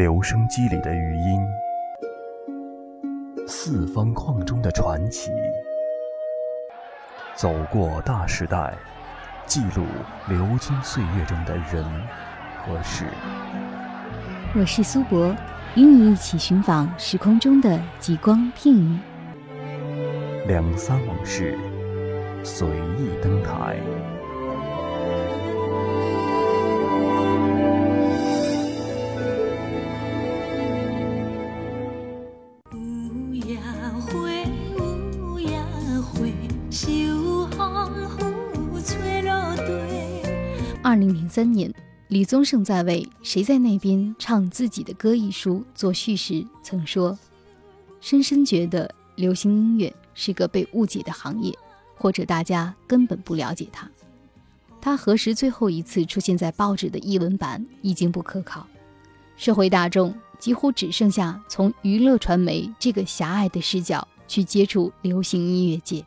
留声机里的余音，四方框中的传奇，走过大时代，记录流金岁月中的人和事。我是苏博，与你一起寻访时空中的极光片语。两三往事，随意登台。三年，李宗盛在为《谁在那边唱自己的歌》一书作序时曾说：“深深觉得流行音乐是个被误解的行业，或者大家根本不了解它。它何时最后一次出现在报纸的译文版已经不可考，社会大众几乎只剩下从娱乐传媒这个狭隘的视角去接触流行音乐界。”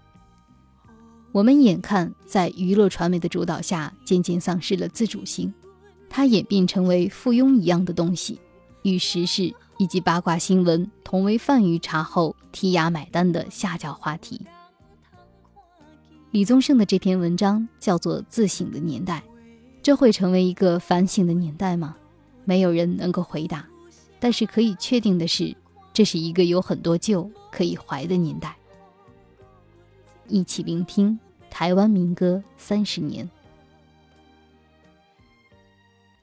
我们眼看在娱乐传媒的主导下，渐渐丧失了自主性，它演变成为附庸一样的东西，与时事以及八卦新闻同为饭余茶后剔牙买单的下脚话题。李宗盛的这篇文章叫做《自省的年代》，这会成为一个反省的年代吗？没有人能够回答。但是可以确定的是，这是一个有很多旧可以怀的年代。一起聆听台湾民歌三十年。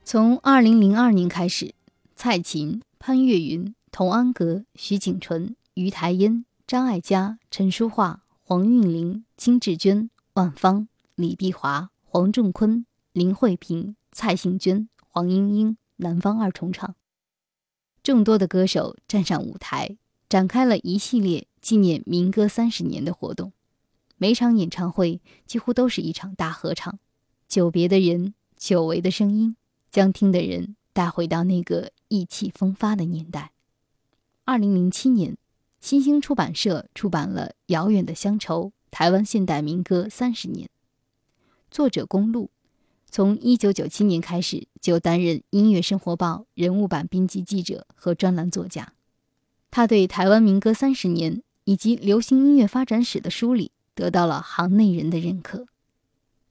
从二零零二年开始，蔡琴、潘越云、童安格、徐景纯、于台烟、张艾嘉、陈淑桦、黄韵玲、金志娟、万芳、李碧华、黄仲坤、林慧萍、蔡幸娟、黄莺莺南方二重唱，众多的歌手站上舞台，展开了一系列纪念民歌三十年的活动。每场演唱会几乎都是一场大合唱，久别的人，久违的声音，将听的人带回到那个意气风发的年代。二零零七年，新兴出版社出版了《遥远的乡愁：台湾现代民歌三十年》，作者公路，从一九九七年开始就担任《音乐生活报》人物版编辑记者和专栏作家。他对台湾民歌三十年以及流行音乐发展史的梳理。得到了行内人的认可。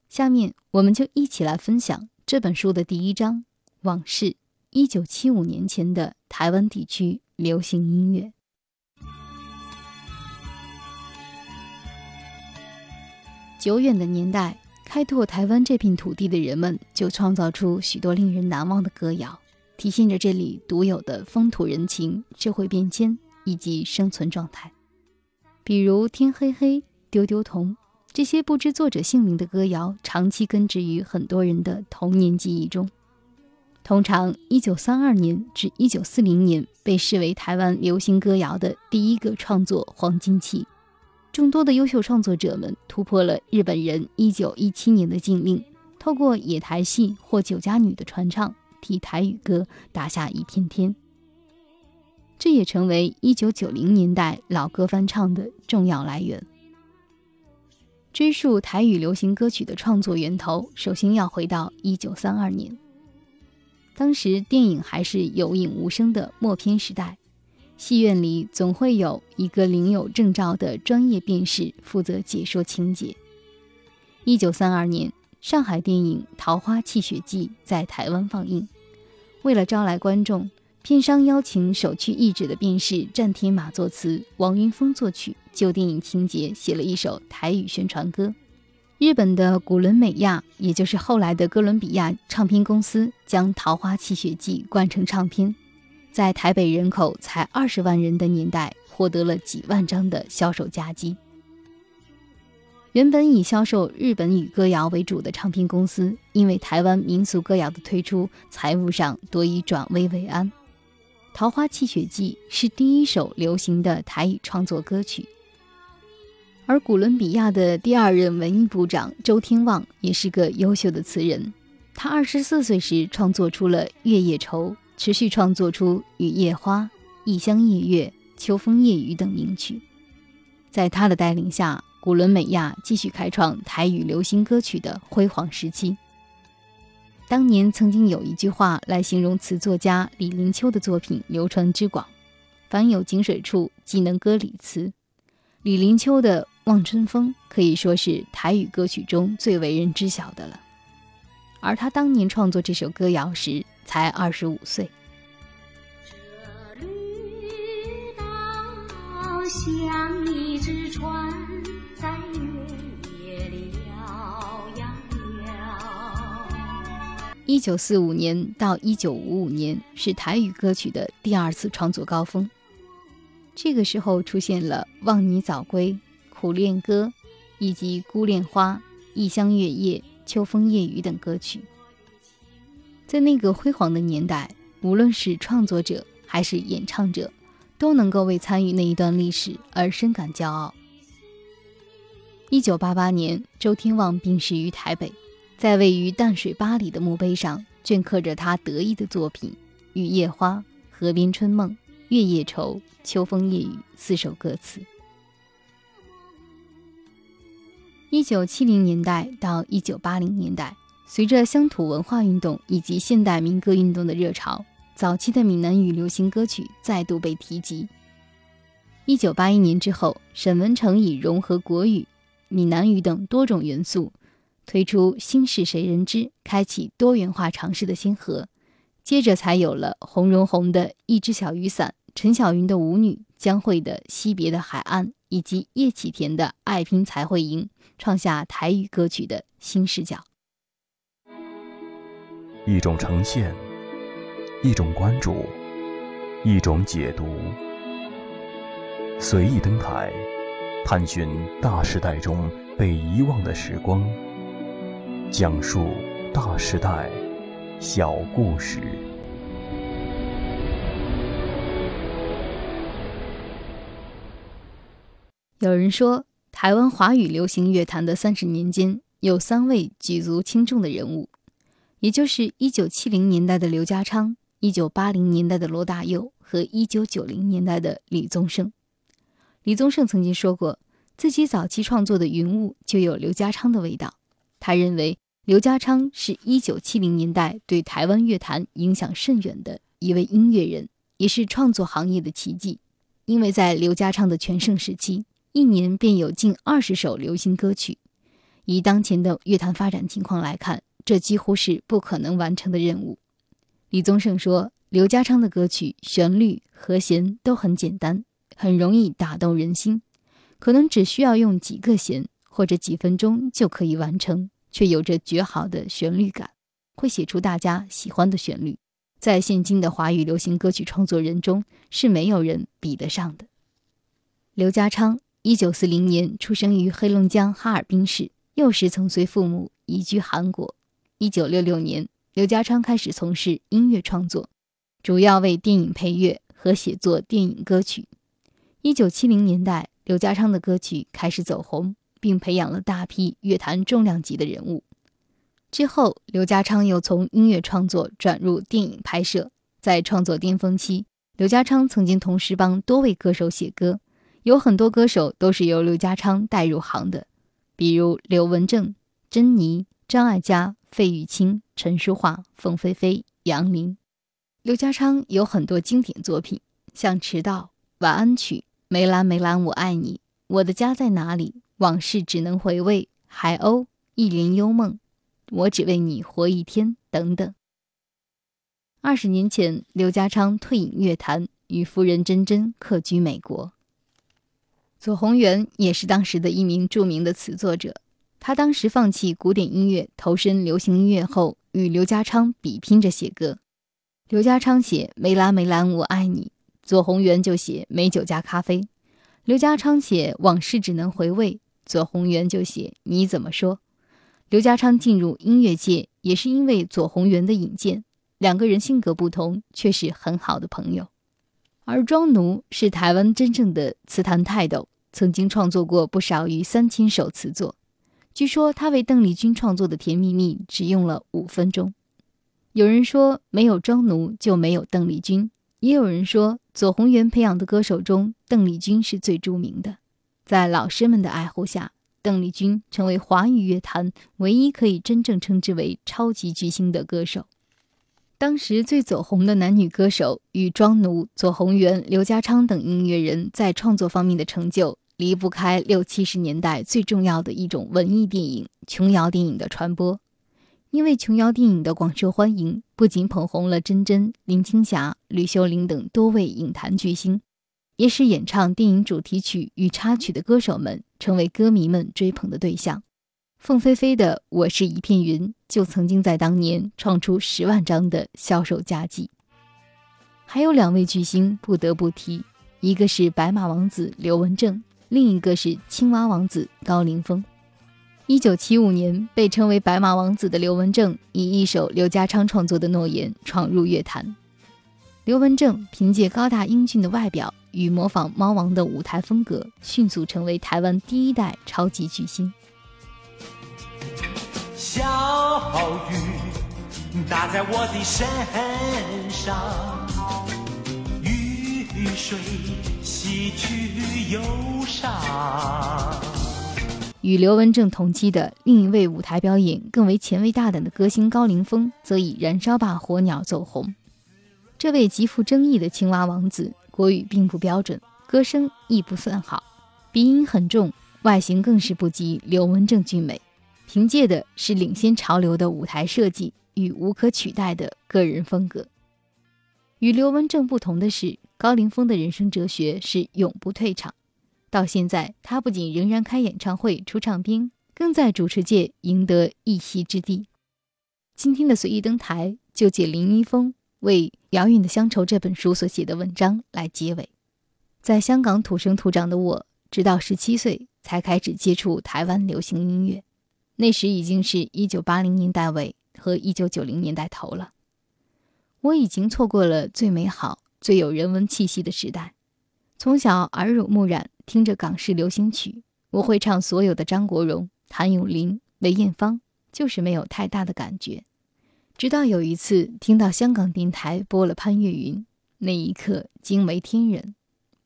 下面，我们就一起来分享这本书的第一章《往事：一九七五年前的台湾地区流行音乐》。久远的年代，开拓台湾这片土地的人们就创造出许多令人难忘的歌谣，体现着这里独有的风土人情、社会变迁以及生存状态。比如《天黑黑》。丢丢童，这些不知作者姓名的歌谣，长期根植于很多人的童年记忆中。通常，一九三二年至一九四零年被视为台湾流行歌谣的第一个创作黄金期。众多的优秀创作者们突破了日本人一九一七年的禁令，透过野台戏或酒家女的传唱，替台语歌打下一片天。这也成为一九九零年代老歌翻唱的重要来源。追溯台语流行歌曲的创作源头，首先要回到一九三二年。当时电影还是有影无声的默片时代，戏院里总会有一个领有证照的专业辨识负责解说情节。一九三二年，上海电影《桃花泣血记》在台湾放映，为了招来观众。片商邀请首屈一指的便是战天马作词，王云峰作曲，就电影情节写了一首台语宣传歌。日本的古伦美亚，也就是后来的哥伦比亚唱片公司，将《桃花泣血记》灌成唱片，在台北人口才二十万人的年代，获得了几万张的销售佳绩。原本以销售日本语歌谣为主的唱片公司，因为台湾民俗歌谣的推出，财务上多以转危为安。《桃花泣血记》是第一首流行的台语创作歌曲，而古伦比亚的第二任文艺部长周天旺也是个优秀的词人。他二十四岁时创作出了《月夜愁》，持续创作出《雨夜花》《异乡夜月》《秋风夜雨》等名曲。在他的带领下，古伦美亚继续开创台语流行歌曲的辉煌时期。当年曾经有一句话来形容词作家李林秋的作品流传之广：“凡有井水处，即能歌李词。”李林秋的《望春风》可以说是台语歌曲中最为人知晓的了，而他当年创作这首歌谣时才二十五岁。像一只船，在一九四五年到一九五五年是台语歌曲的第二次创作高峰。这个时候出现了《望你早归》《苦恋歌》，以及《孤恋花》《异乡月夜》《秋风夜雨》等歌曲。在那个辉煌的年代，无论是创作者还是演唱者，都能够为参与那一段历史而深感骄傲。一九八八年，周天旺病逝于台北。在位于淡水八里的墓碑上，镌刻着他得意的作品《雨夜花》《河边春梦》《月夜愁》《秋风夜雨》四首歌词。一九七零年代到一九八零年代，随着乡土文化运动以及现代民歌运动的热潮，早期的闽南语流行歌曲再度被提及。一九八一年之后，沈文成以融合国语、闽南语等多种元素。推出《心事谁人知》，开启多元化尝试的先河。接着才有了洪荣宏的《一只小雨伞》，陈小云的《舞女》，江蕙的《惜别的海岸》，以及叶启田的《爱拼才会赢》，创下台语歌曲的新视角。一种呈现，一种关注，一种解读。随意登台，探寻大时代中被遗忘的时光。讲述大时代，小故事。有人说，台湾华语流行乐坛的三十年间，有三位举足轻重的人物，也就是一九七零年代的刘家昌、一九八零年代的罗大佑和一九九零年代的李宗盛。李宗盛曾经说过，自己早期创作的《云雾》就有刘家昌的味道。他认为刘家昌是一九七零年代对台湾乐坛影响甚远的一位音乐人，也是创作行业的奇迹。因为在刘家昌的全盛时期，一年便有近二十首流行歌曲。以当前的乐坛发展情况来看，这几乎是不可能完成的任务。李宗盛说，刘家昌的歌曲旋律、和弦都很简单，很容易打动人心，可能只需要用几个弦。或者几分钟就可以完成，却有着绝好的旋律感，会写出大家喜欢的旋律，在现今的华语流行歌曲创作人中是没有人比得上的。刘家昌，一九四零年出生于黑龙江哈尔滨市，幼时曾随父母移居韩国。一九六六年，刘家昌开始从事音乐创作，主要为电影配乐和写作电影歌曲。一九七零年代，刘家昌的歌曲开始走红。并培养了大批乐坛重量级的人物。之后，刘家昌又从音乐创作转入电影拍摄。在创作巅峰期，刘家昌曾经同时帮多位歌手写歌，有很多歌手都是由刘家昌带入行的，比如刘文正、珍妮、张艾嘉、费玉清、陈淑桦、凤飞飞、杨林。刘家昌有很多经典作品，像《迟到》《晚安曲》《梅兰梅兰我爱你》《我的家在哪里》。往事只能回味，海鸥一帘幽梦，我只为你活一天，等等。二十年前，刘家昌退隐乐坛，与夫人珍珍客居美国。左宏元也是当时的一名著名的词作者，他当时放弃古典音乐，投身流行音乐后，与刘家昌比拼着写歌。刘家昌写《梅兰梅兰我爱你》，左宏元就写《美酒加咖啡》。刘家昌写《往事只能回味》。左宏元就写你怎么说？刘家昌进入音乐界也是因为左宏元的引荐，两个人性格不同，却是很好的朋友。而庄奴是台湾真正的词坛泰斗，曾经创作过不少于三千首词作。据说他为邓丽君创作的《甜蜜蜜》只用了五分钟。有人说没有庄奴就没有邓丽君，也有人说左宏元培养的歌手中，邓丽君是最著名的。在老师们的爱护下，邓丽君成为华语乐坛唯一可以真正称之为超级巨星的歌手。当时最走红的男女歌手与庄奴、左宏元、刘家昌等音乐人在创作方面的成就，离不开六七十年代最重要的一种文艺电影——琼瑶电影的传播。因为琼瑶电影的广受欢迎，不仅捧红了甄珍、林青霞、吕秀玲等多位影坛巨星，也使演唱电影主题曲与插曲的歌手们成为歌迷们追捧的对象。凤飞飞的《我是一片云》就曾经在当年创出十万张的销售佳绩。还有两位巨星不得不提，一个是白马王子刘文正，另一个是青蛙王子高凌风。一九七五年，被称为白马王子的刘文正以一首刘家昌创作的《诺言》闯入乐坛。刘文正凭借高大英俊的外表与模仿猫王的舞台风格，迅速成为台湾第一代超级巨星。小雨打在我的身上，雨水洗去忧伤。与刘文正同期的另一位舞台表演更为前卫大胆的歌星高凌风，则以《燃烧吧火鸟》走红。这位极富争议的青蛙王子，国语并不标准，歌声亦不算好，鼻音很重，外形更是不及刘文正俊美。凭借的是领先潮流的舞台设计与无可取代的个人风格。与刘文正不同的是，高凌风的人生哲学是永不退场。到现在，他不仅仍然开演唱会、出唱片，更在主持界赢得一席之地。今天的随意登台，就借林一峰为《遥远的乡愁》这本书所写的文章来结尾。在香港土生土长的我，直到十七岁才开始接触台湾流行音乐。那时已经是一九八零年代尾和一九九零年代头了，我已经错过了最美好、最有人文气息的时代。从小耳濡目染，听着港式流行曲，我会唱所有的张国荣、谭咏麟、梅艳芳，就是没有太大的感觉。直到有一次听到香港电台播了潘越云，那一刻惊为天人。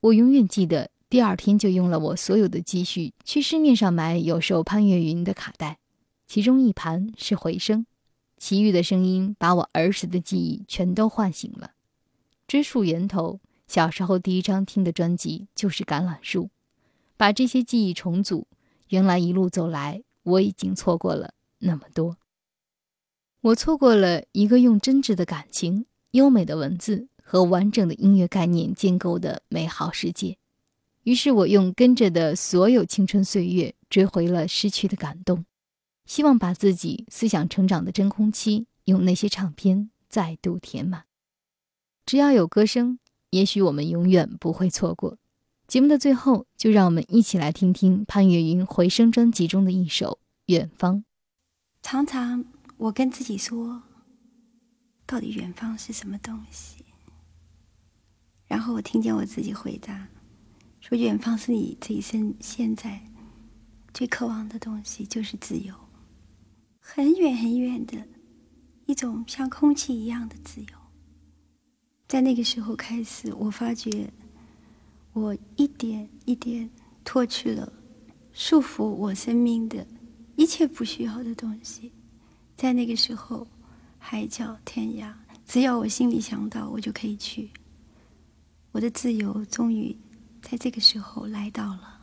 我永远记得，第二天就用了我所有的积蓄去市面上买有售潘越云的卡带。其中一盘是回声，其余的声音把我儿时的记忆全都唤醒了。追溯源头，小时候第一张听的专辑就是《橄榄树》，把这些记忆重组，原来一路走来，我已经错过了那么多。我错过了一个用真挚的感情、优美的文字和完整的音乐概念建构的美好世界。于是我用跟着的所有青春岁月，追回了失去的感动。希望把自己思想成长的真空期，用那些唱片再度填满。只要有歌声，也许我们永远不会错过。节目的最后，就让我们一起来听听潘越云《回声》专辑中的一首《远方》。常常我跟自己说，到底远方是什么东西？然后我听见我自己回答，说远方是你这一生现在最渴望的东西，就是自由。很远很远的一种像空气一样的自由，在那个时候开始，我发觉我一点一点脱去了束缚我生命的一切不需要的东西。在那个时候，海角天涯，只要我心里想到，我就可以去。我的自由终于在这个时候来到了。